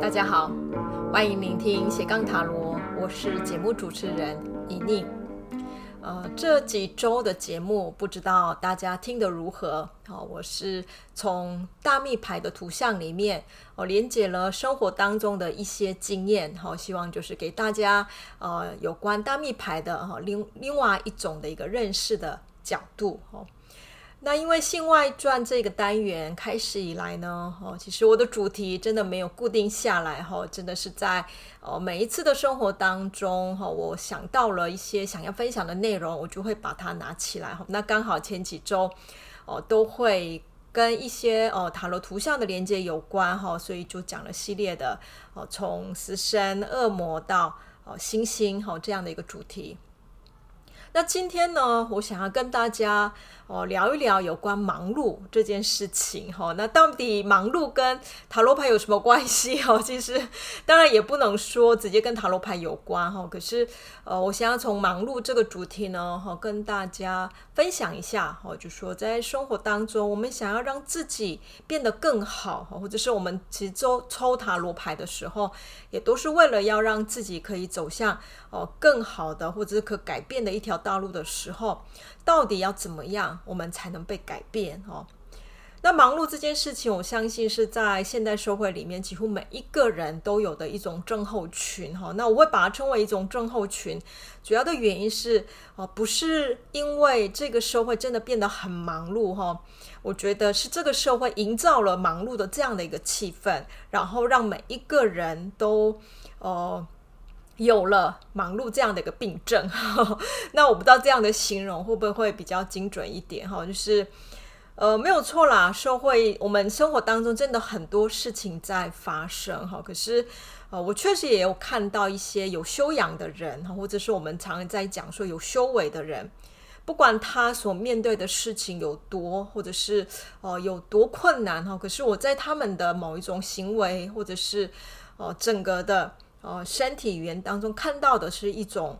大家好，欢迎聆听斜杠塔罗，我是节目主持人怡宁。呃，这几周的节目不知道大家听得如何？好，我是从大密牌的图像里面，我连接了生活当中的一些经验，好，希望就是给大家呃有关大密牌的哈另另外一种的一个认识的角度，哈。那因为《性外传》这个单元开始以来呢，哦，其实我的主题真的没有固定下来，哈，真的是在哦每一次的生活当中，哈，我想到了一些想要分享的内容，我就会把它拿起来，哈。那刚好前几周哦都会跟一些哦塔罗图像的连接有关，哈，所以就讲了系列的哦从死神、恶魔到哦星星，哈这样的一个主题。那今天呢，我想要跟大家哦聊一聊有关忙碌这件事情哈。那到底忙碌跟塔罗牌有什么关系哈？其实当然也不能说直接跟塔罗牌有关哈。可是呃，我想要从忙碌这个主题呢哈，跟大家分享一下哈，就说在生活当中，我们想要让自己变得更好，或者是我们其实抽抽塔罗牌的时候，也都是为了要让自己可以走向哦更好的，或者是可改变的一条大陆的时候，到底要怎么样，我们才能被改变？哦，那忙碌这件事情，我相信是在现代社会里面，几乎每一个人都有的一种症候群。哈，那我会把它称为一种症候群，主要的原因是，哦，不是因为这个社会真的变得很忙碌，哈，我觉得是这个社会营造了忙碌的这样的一个气氛，然后让每一个人都，哦。有了忙碌这样的一个病症，那我不知道这样的形容会不会比较精准一点哈？就是呃没有错啦，社会我们生活当中真的很多事情在发生哈。可是呃我确实也有看到一些有修养的人哈，或者是我们常常在讲说有修为的人，不管他所面对的事情有多，或者是呃有多困难哈，可是我在他们的某一种行为，或者是呃整个的。哦，身体语言当中看到的是一种，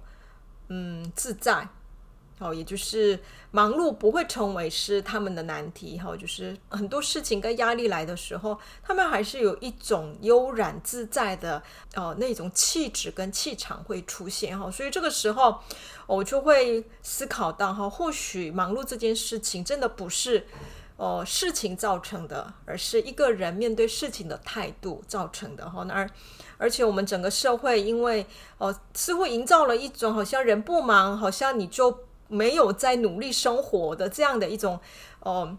嗯，自在，哦，也就是忙碌不会成为是他们的难题，哈、哦，就是很多事情跟压力来的时候，他们还是有一种悠然自在的，哦，那种气质跟气场会出现，哈、哦，所以这个时候我就会思考到，哈、哦，或许忙碌这件事情真的不是，哦，事情造成的，而是一个人面对事情的态度造成的，哈、那而。而且我们整个社会，因为哦，似乎营造了一种好像人不忙，好像你就没有在努力生活的这样的一种哦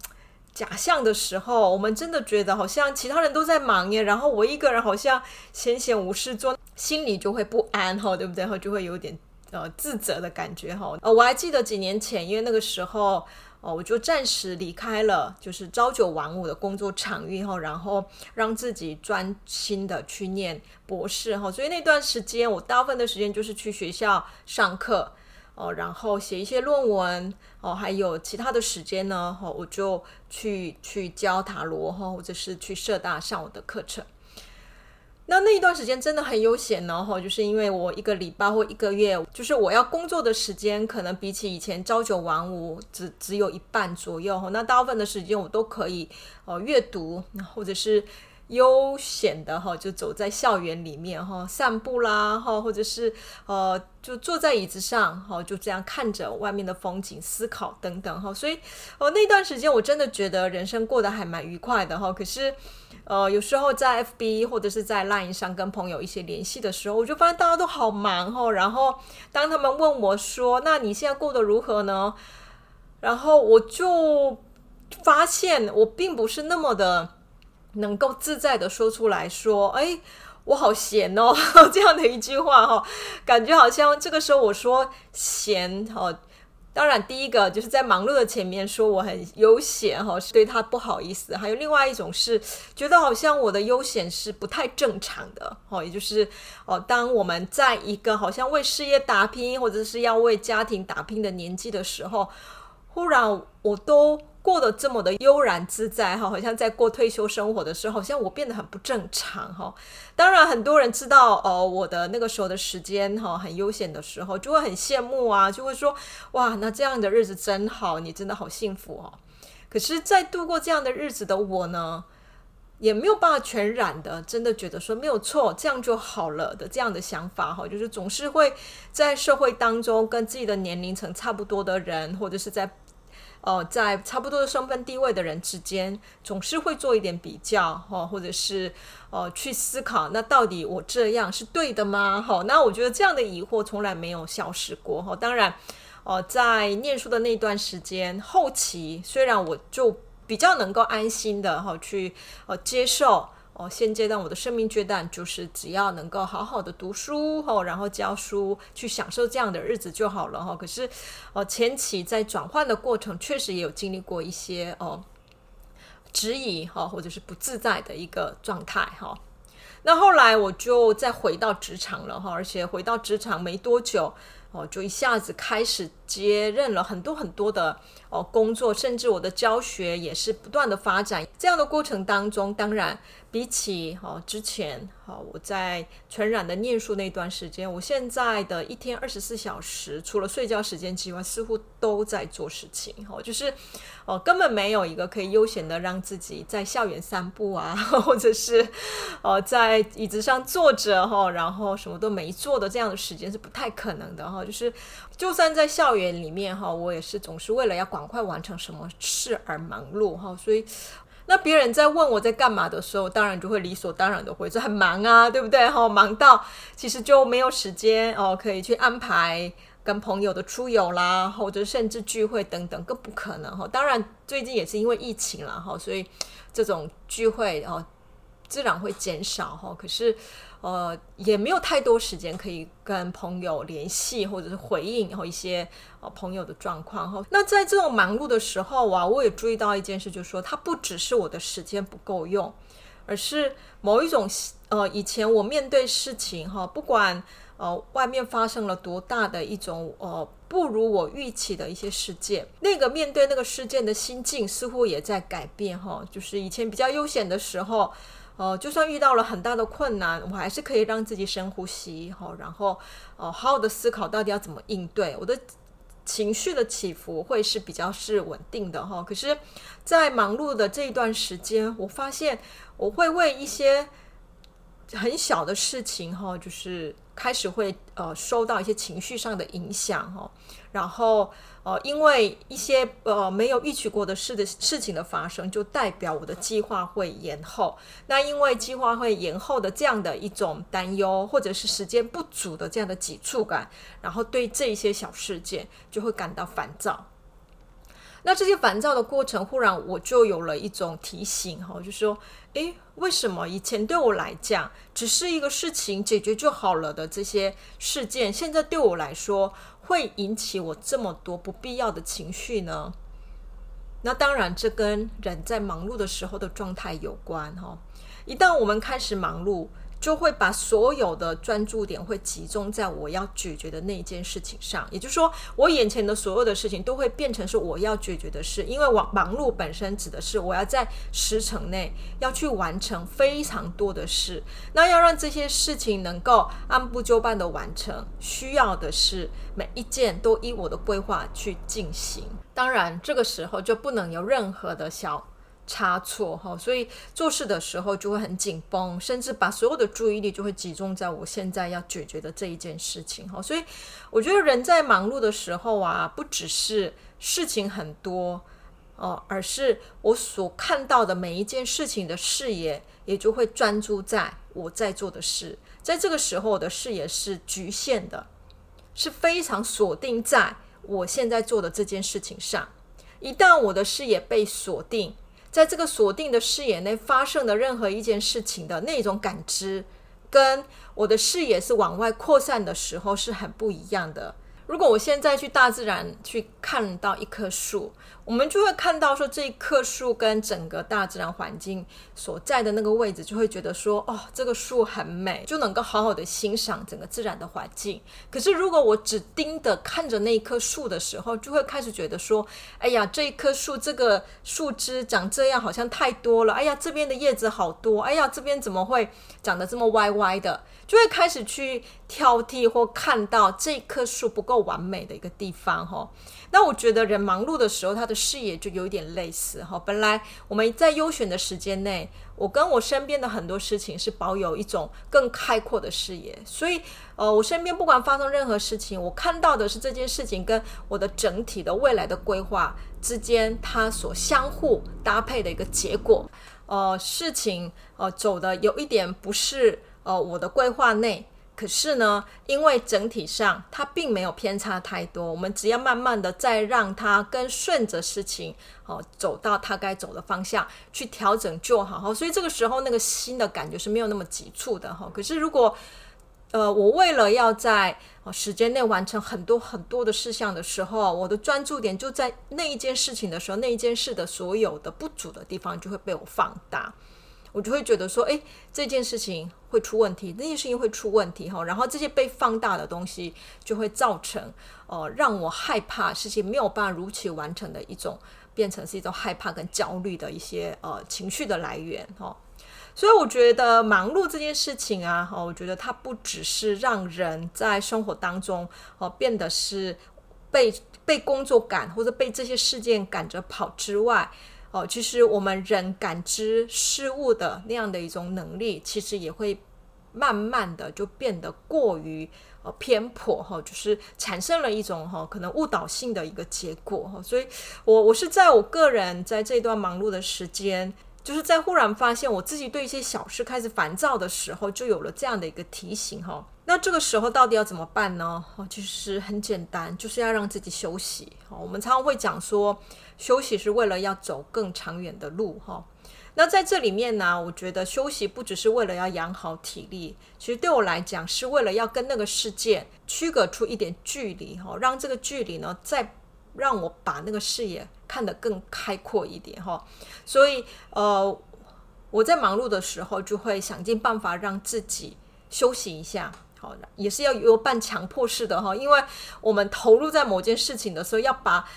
假象的时候，我们真的觉得好像其他人都在忙耶，然后我一个人好像闲闲无事做，心里就会不安哈，对不对？然后，就会有点呃自责的感觉哈。呃，我还记得几年前，因为那个时候。哦，我就暂时离开了，就是朝九晚五的工作场域哈，然后让自己专心的去念博士哈，所以那段时间我大部分的时间就是去学校上课哦，然后写一些论文哦，还有其他的时间呢，我就去去教塔罗哈，或者是去社大上我的课程。那那一段时间真的很悠闲呢，哈，就是因为我一个礼拜或一个月，就是我要工作的时间，可能比起以前朝九晚五只只有一半左右，哈，那大部分的时间我都可以哦阅读，或者是悠闲的哈，就走在校园里面哈，散步啦，哈，或者是呃就坐在椅子上，哈，就这样看着外面的风景，思考等等哈，所以哦那段时间我真的觉得人生过得还蛮愉快的哈，可是。呃，有时候在 FB 或者是在 Line 上跟朋友一些联系的时候，我就发现大家都好忙哦。然后当他们问我说：“那你现在过得如何呢？”然后我就发现我并不是那么的能够自在的说出来说：“哎，我好闲哦。”这样的一句话哈，感觉好像这个时候我说闲哦。当然，第一个就是在忙碌的前面说我很悠闲哈，是对他不好意思。还有另外一种是觉得好像我的悠闲是不太正常的哦，也就是哦，当我们在一个好像为事业打拼或者是要为家庭打拼的年纪的时候，忽然我都。过得这么的悠然自在哈，好像在过退休生活的时候，好像我变得很不正常哈。当然，很多人知道哦，我的那个时候的时间哈，很悠闲的时候，就会很羡慕啊，就会说哇，那这样的日子真好，你真的好幸福哦。可是，在度过这样的日子的我呢，也没有办法全然的真的觉得说没有错，这样就好了的这样的想法哈，就是总是会在社会当中跟自己的年龄层差不多的人，或者是在呃在差不多的身份地位的人之间，总是会做一点比较哈，或者是呃去思考，那到底我这样是对的吗？哈，那我觉得这样的疑惑从来没有消失过哈。当然，呃，在念书的那段时间后期，虽然我就。比较能够安心的哈去呃接受哦，现阶段我的生命阶段就是只要能够好好的读书哈，然后教书去享受这样的日子就好了哈。可是哦前期在转换的过程，确实也有经历过一些哦质疑哈，或者是不自在的一个状态哈。那后来我就再回到职场了哈，而且回到职场没多久哦，就一下子开始接任了很多很多的。哦，工作甚至我的教学也是不断的发展，这样的过程当中，当然比起哦之前，好我在全然的念书那段时间，我现在的一天二十四小时，除了睡觉时间之外，似乎都在做事情，哦，就是哦根本没有一个可以悠闲的让自己在校园散步啊，或者是哦在椅子上坐着哈，然后什么都没做的这样的时间是不太可能的哈，就是。就算在校园里面哈，我也是总是为了要管赶快完成什么事而忙碌哈，所以那别人在问我在干嘛的时候，当然就会理所当然的回说很忙啊，对不对哈？忙到其实就没有时间哦，可以去安排跟朋友的出游啦，或者甚至聚会等等，更不可能哈。当然最近也是因为疫情了哈，所以这种聚会哦自然会减少哈。可是。呃，也没有太多时间可以跟朋友联系，或者是回应然后一些呃朋友的状况哈。那在这种忙碌的时候啊，我也注意到一件事，就是说它不只是我的时间不够用，而是某一种呃以前我面对事情哈，不管呃外面发生了多大的一种呃不如我预期的一些事件，那个面对那个事件的心境似乎也在改变哈。就是以前比较悠闲的时候。呃，就算遇到了很大的困难，我还是可以让自己深呼吸，哈，然后呃，好好的思考到底要怎么应对。我的情绪的起伏会是比较是稳定的，哈。可是，在忙碌的这一段时间，我发现我会为一些很小的事情，哈，就是开始会呃受到一些情绪上的影响，哈，然后。呃，因为一些呃没有预期过的事的事情的发生，就代表我的计划会延后。那因为计划会延后的这样的一种担忧，或者是时间不足的这样的急促感，然后对这一些小事件就会感到烦躁。那这些烦躁的过程，忽然我就有了一种提醒哈，就说，诶，为什么以前对我来讲只是一个事情解决就好了的这些事件，现在对我来说，会引起我这么多不必要的情绪呢？那当然，这跟人在忙碌的时候的状态有关哈。一旦我们开始忙碌，就会把所有的专注点会集中在我要解决的那一件事情上，也就是说，我眼前的所有的事情都会变成是我要解决的事，因为忙忙碌本身指的是我要在时程内要去完成非常多的事，那要让这些事情能够按部就班的完成，需要的是每一件都依我的规划去进行。当然，这个时候就不能有任何的小。差错哈，所以做事的时候就会很紧绷，甚至把所有的注意力就会集中在我现在要解决的这一件事情哈。所以我觉得人在忙碌的时候啊，不只是事情很多哦，而是我所看到的每一件事情的视野也就会专注在我在做的事。在这个时候，我的视野是局限的，是非常锁定在我现在做的这件事情上。一旦我的视野被锁定，在这个锁定的视野内发生的任何一件事情的那种感知，跟我的视野是往外扩散的时候是很不一样的。如果我现在去大自然去看到一棵树，我们就会看到说，这一棵树跟整个大自然环境所在的那个位置，就会觉得说，哦，这个树很美，就能够好好的欣赏整个自然的环境。可是如果我只盯着看着那一棵树的时候，就会开始觉得说，哎呀，这一棵树这个树枝长这样好像太多了，哎呀，这边的叶子好多，哎呀，这边怎么会长得这么歪歪的？就会开始去挑剔或看到这棵树不够完美的一个地方，哈。那我觉得人忙碌的时候，他的视野就有点类似哈。本来我们在优选的时间内，我跟我身边的很多事情是保有一种更开阔的视野，所以呃，我身边不管发生任何事情，我看到的是这件事情跟我的整体的未来的规划之间它所相互搭配的一个结果。呃，事情呃走的有一点不是呃我的规划内。可是呢，因为整体上它并没有偏差太多，我们只要慢慢的再让它跟顺着事情哦走到它该走的方向去调整就好哈。所以这个时候那个心的感觉是没有那么急促的哈。可是如果呃我为了要在时间内完成很多很多的事项的时候，我的专注点就在那一件事情的时候，那一件事的所有的不足的地方就会被我放大。我就会觉得说，诶，这件事情会出问题，那件事情会出问题哈，然后这些被放大的东西就会造成，呃，让我害怕事情没有办法如期完成的一种，变成是一种害怕跟焦虑的一些呃情绪的来源哈。所以我觉得忙碌这件事情啊，哈，我觉得它不只是让人在生活当中哦变得是被被工作赶或者被这些事件赶着跑之外。哦，其实我们人感知事物的那样的一种能力，其实也会慢慢的就变得过于呃偏颇哈，就是产生了一种哈可能误导性的一个结果哈。所以我我是在我个人在这段忙碌的时间，就是在忽然发现我自己对一些小事开始烦躁的时候，就有了这样的一个提醒哈。那这个时候到底要怎么办呢？哦，其实很简单，就是要让自己休息。哦，我们常常会讲说。休息是为了要走更长远的路，哈。那在这里面呢，我觉得休息不只是为了要养好体力，其实对我来讲是为了要跟那个世界区隔出一点距离，哈，让这个距离呢，再让我把那个视野看得更开阔一点，哈。所以，呃，我在忙碌的时候就会想尽办法让自己休息一下，好，也是要有半强迫式的，哈，因为我们投入在某件事情的时候，要把。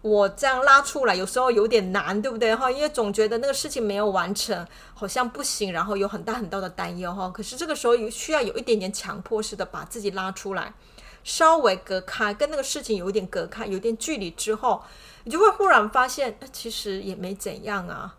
我这样拉出来，有时候有点难，对不对哈？因为总觉得那个事情没有完成，好像不行，然后有很大很大的担忧哈。可是这个时候有需要有一点点强迫式的把自己拉出来，稍微隔开，跟那个事情有一点隔开，有点距离之后，你就会忽然发现，其实也没怎样啊。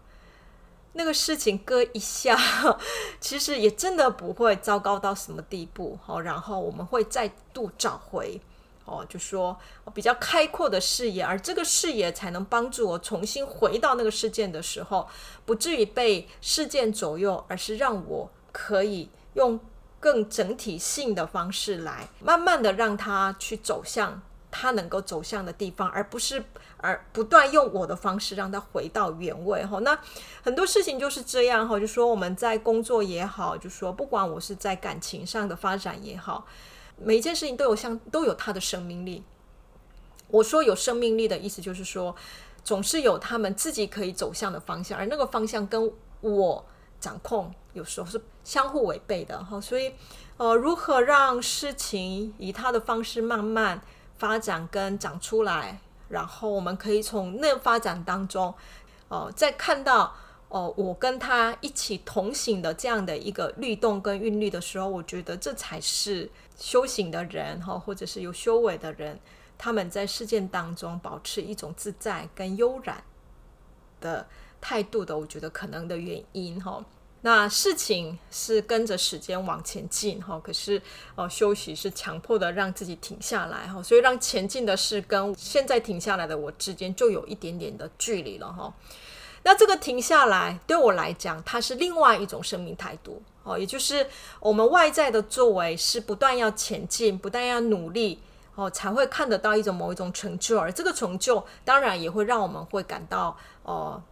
那个事情搁一下，其实也真的不会糟糕到什么地步哈。然后我们会再度找回。哦，就说比较开阔的视野，而这个视野才能帮助我重新回到那个事件的时候，不至于被事件左右，而是让我可以用更整体性的方式来慢慢的让它去走向它能够走向的地方，而不是而不断用我的方式让它回到原位。哈，那很多事情就是这样。哈，就说我们在工作也好，就说不管我是在感情上的发展也好。每一件事情都有像都有它的生命力。我说有生命力的意思就是说，总是有他们自己可以走向的方向，而那个方向跟我掌控有时候是相互违背的哈。所以，呃，如何让事情以它的方式慢慢发展跟长出来，然后我们可以从那发展当中，呃，再看到。哦，我跟他一起同行的这样的一个律动跟韵律的时候，我觉得这才是修行的人哈，或者是有修为的人，他们在事件当中保持一种自在跟悠然的态度的，我觉得可能的原因哈。那事情是跟着时间往前进哈，可是哦，休息是强迫的让自己停下来哈，所以让前进的事跟现在停下来的我之间就有一点点的距离了哈。那这个停下来对我来讲，它是另外一种生命态度哦，也就是我们外在的作为是不断要前进，不断要努力哦，才会看得到一种某一种成就，而这个成就当然也会让我们会感到哦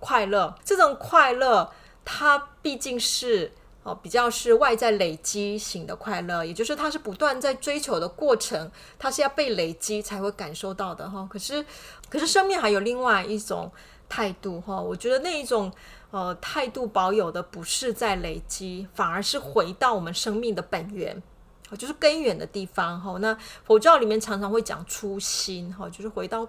快乐。这种快乐，它毕竟是哦比较是外在累积型的快乐，也就是它是不断在追求的过程，它是要被累积才会感受到的哈。可是，可是生命还有另外一种。态度哈，我觉得那一种呃态度保有的不是在累积，反而是回到我们生命的本源，就是根源的地方哈。那佛教里面常常会讲初心哈，就是回到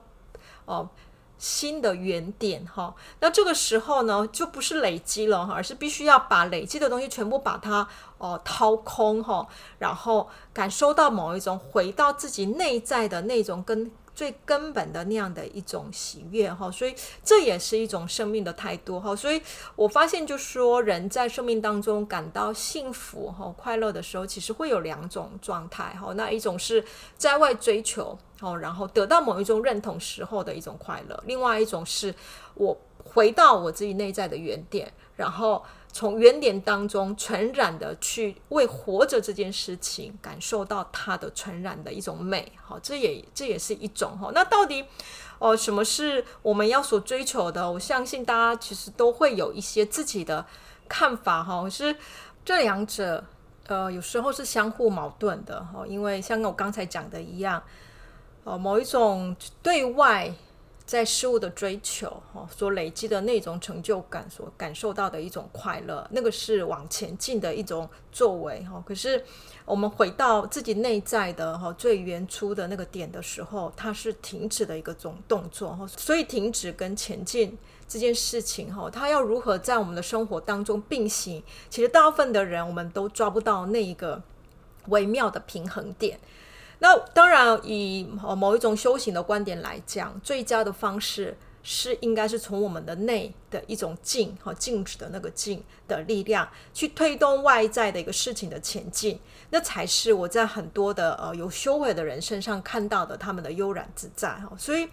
哦新的原点哈。那这个时候呢，就不是累积了哈，而是必须要把累积的东西全部把它哦掏空哈，然后感受到某一种回到自己内在的那种跟。最根本的那样的一种喜悦哈，所以这也是一种生命的态度哈。所以我发现，就说人在生命当中感到幸福哈、快乐的时候，其实会有两种状态哈。那一种是在外追求哦，然后得到某一种认同时候的一种快乐；另外一种是我回到我自己内在的原点，然后。从原点当中纯然的去为活着这件事情感受到它的纯然的一种美，好，这也这也是一种哈。那到底哦，什么是我们要所追求的？我相信大家其实都会有一些自己的看法哈。是这两者呃，有时候是相互矛盾的哈，因为像我刚才讲的一样，哦，某一种对外。在事物的追求，哈，所累积的那种成就感，所感受到的一种快乐，那个是往前进的一种作为，哈。可是我们回到自己内在的哈最原初的那个点的时候，它是停止的一个种动作，哈。所以停止跟前进这件事情，哈，它要如何在我们的生活当中并行？其实大部分的人我们都抓不到那一个微妙的平衡点。那当然，以某一种修行的观点来讲，最佳的方式是应该是从我们的内的一种静和静止的那个静的力量，去推动外在的一个事情的前进，那才是我在很多的呃有修为的人身上看到的他们的悠然自在哈。所以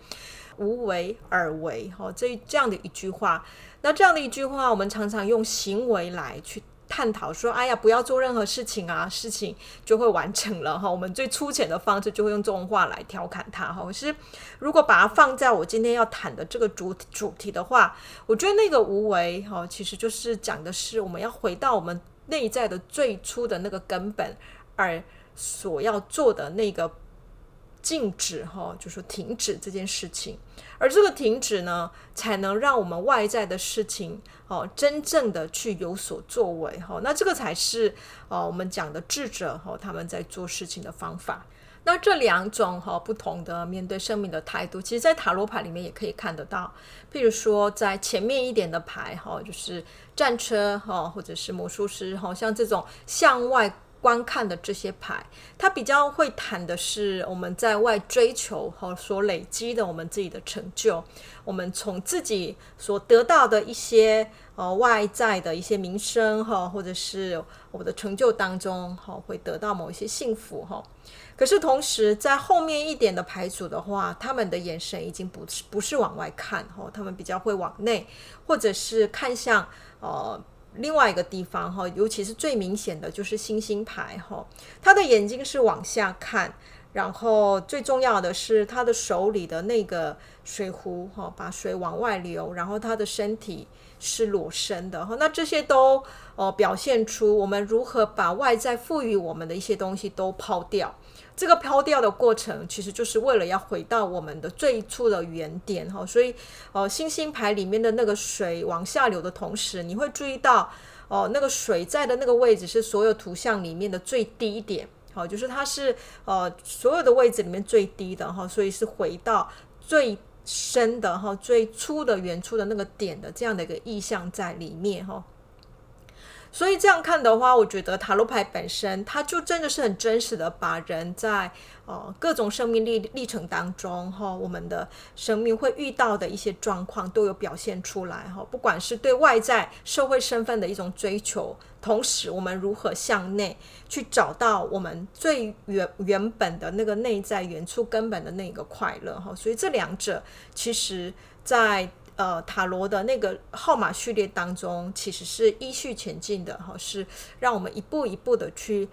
无为而为哈，这这样的一句话，那这样的一句话，我们常常用行为来去。探讨说：“哎呀，不要做任何事情啊，事情就会完成了哈。”我们最粗浅的方式就会用这种话来调侃他哈。可是如果把它放在我今天要谈的这个主主题的话，我觉得那个无为哈，其实就是讲的是我们要回到我们内在的最初的那个根本，而所要做的那个。禁止哈，就说停止这件事情，而这个停止呢，才能让我们外在的事情哦，真正的去有所作为哈。那这个才是哦，我们讲的智者哈，他们在做事情的方法。那这两种哈不同的面对生命的态度，其实，在塔罗牌里面也可以看得到。譬如说，在前面一点的牌哈，就是战车哈，或者是魔术师哈，像这种向外。观看的这些牌，它比较会谈的是我们在外追求和所累积的我们自己的成就，我们从自己所得到的一些呃外在的一些名声哈，或者是我的成就当中哈，会得到某一些幸福哈。可是同时在后面一点的牌组的话，他们的眼神已经不是不是往外看哈，他们比较会往内，或者是看向呃。另外一个地方哈，尤其是最明显的就是星星牌哈，他的眼睛是往下看，然后最重要的是他的手里的那个水壶哈，把水往外流，然后他的身体是裸身的哈，那这些都呃表现出我们如何把外在赋予我们的一些东西都抛掉。这个抛掉的过程，其实就是为了要回到我们的最初的原点哈，所以，呃，星星牌里面的那个水往下流的同时，你会注意到，哦、那个水在的那个位置是所有图像里面的最低点，好，就是它是呃所有的位置里面最低的哈，所以是回到最深的哈、最初的原初的那个点的这样的一个意象在里面哈。所以这样看的话，我觉得塔罗牌本身，它就真的是很真实的，把人在呃各种生命历历程当中哈，我们的生命会遇到的一些状况都有表现出来哈。不管是对外在社会身份的一种追求，同时我们如何向内去找到我们最原原本的那个内在原初根本的那个快乐哈。所以这两者其实，在呃，塔罗的那个号码序列当中，其实是依序前进的哈，是让我们一步一步的去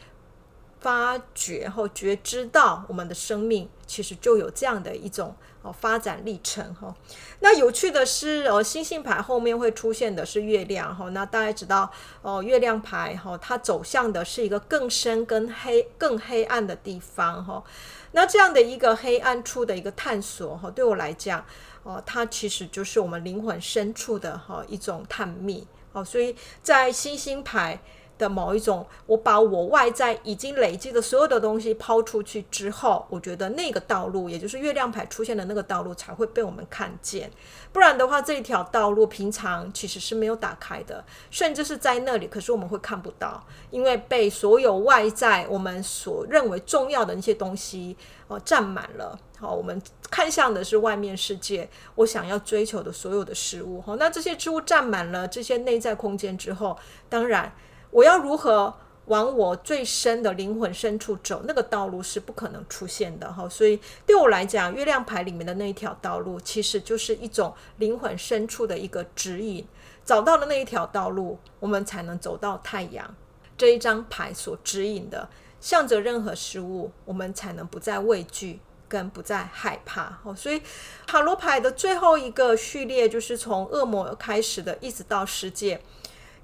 发掘和觉知到我们的生命其实就有这样的一种哦发展历程哈。那有趣的是，呃，星星牌后面会出现的是月亮哈。那大家知道，哦，月亮牌哈，它走向的是一个更深、更黑、更黑暗的地方哈。那这样的一个黑暗处的一个探索哈，对我来讲。哦，它其实就是我们灵魂深处的哈一种探秘。哦，所以在星星牌的某一种，我把我外在已经累积的所有的东西抛出去之后，我觉得那个道路，也就是月亮牌出现的那个道路，才会被我们看见。不然的话，这一条道路平常其实是没有打开的，甚至是在那里，可是我们会看不到，因为被所有外在我们所认为重要的那些东西哦占满了。好，我们看向的是外面世界，我想要追求的所有的事物。好，那这些事物占满了这些内在空间之后，当然。我要如何往我最深的灵魂深处走？那个道路是不可能出现的哈。所以对我来讲，月亮牌里面的那一条道路，其实就是一种灵魂深处的一个指引。找到了那一条道路，我们才能走到太阳。这一张牌所指引的，向着任何事物，我们才能不再畏惧，跟不再害怕。所以塔罗牌的最后一个序列，就是从恶魔开始的，一直到世界。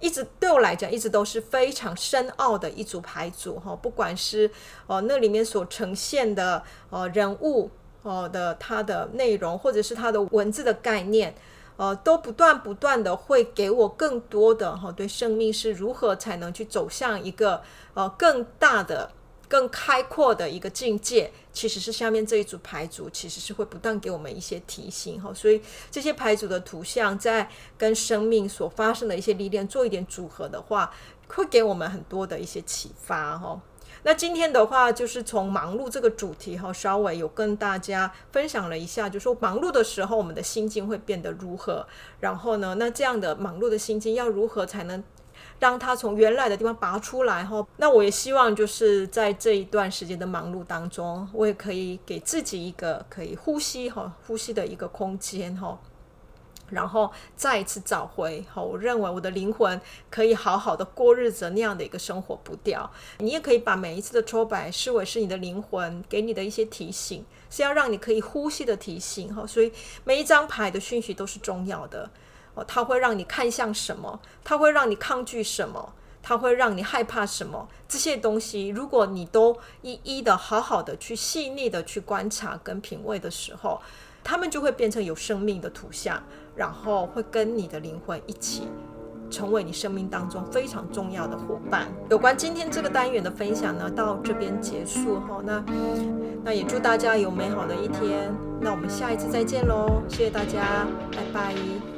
一直对我来讲，一直都是非常深奥的一组牌组哈，不管是哦那里面所呈现的哦人物哦的它的内容，或者是它的文字的概念，呃，都不断不断的会给我更多的哈对生命是如何才能去走向一个呃更大的。更开阔的一个境界，其实是下面这一组牌组，其实是会不断给我们一些提醒哈。所以这些牌组的图像，在跟生命所发生的一些历练做一点组合的话，会给我们很多的一些启发哈。那今天的话，就是从忙碌这个主题哈，稍微有跟大家分享了一下，就说忙碌的时候，我们的心境会变得如何？然后呢，那这样的忙碌的心境要如何才能？让他从原来的地方拔出来哈，那我也希望就是在这一段时间的忙碌当中，我也可以给自己一个可以呼吸哈、呼吸的一个空间哈，然后再一次找回哈，我认为我的灵魂可以好好的过日子那样的一个生活步调。你也可以把每一次的抽牌视为是你的灵魂给你的一些提醒，是要让你可以呼吸的提醒哈，所以每一张牌的讯息都是重要的。哦，它会让你看向什么？它会让你抗拒什么？它会让你害怕什么？这些东西，如果你都一一的好好的去细腻的去观察跟品味的时候，它们就会变成有生命的图像，然后会跟你的灵魂一起成为你生命当中非常重要的伙伴。有关今天这个单元的分享呢，到这边结束哈。那那也祝大家有美好的一天。那我们下一次再见喽，谢谢大家，拜拜。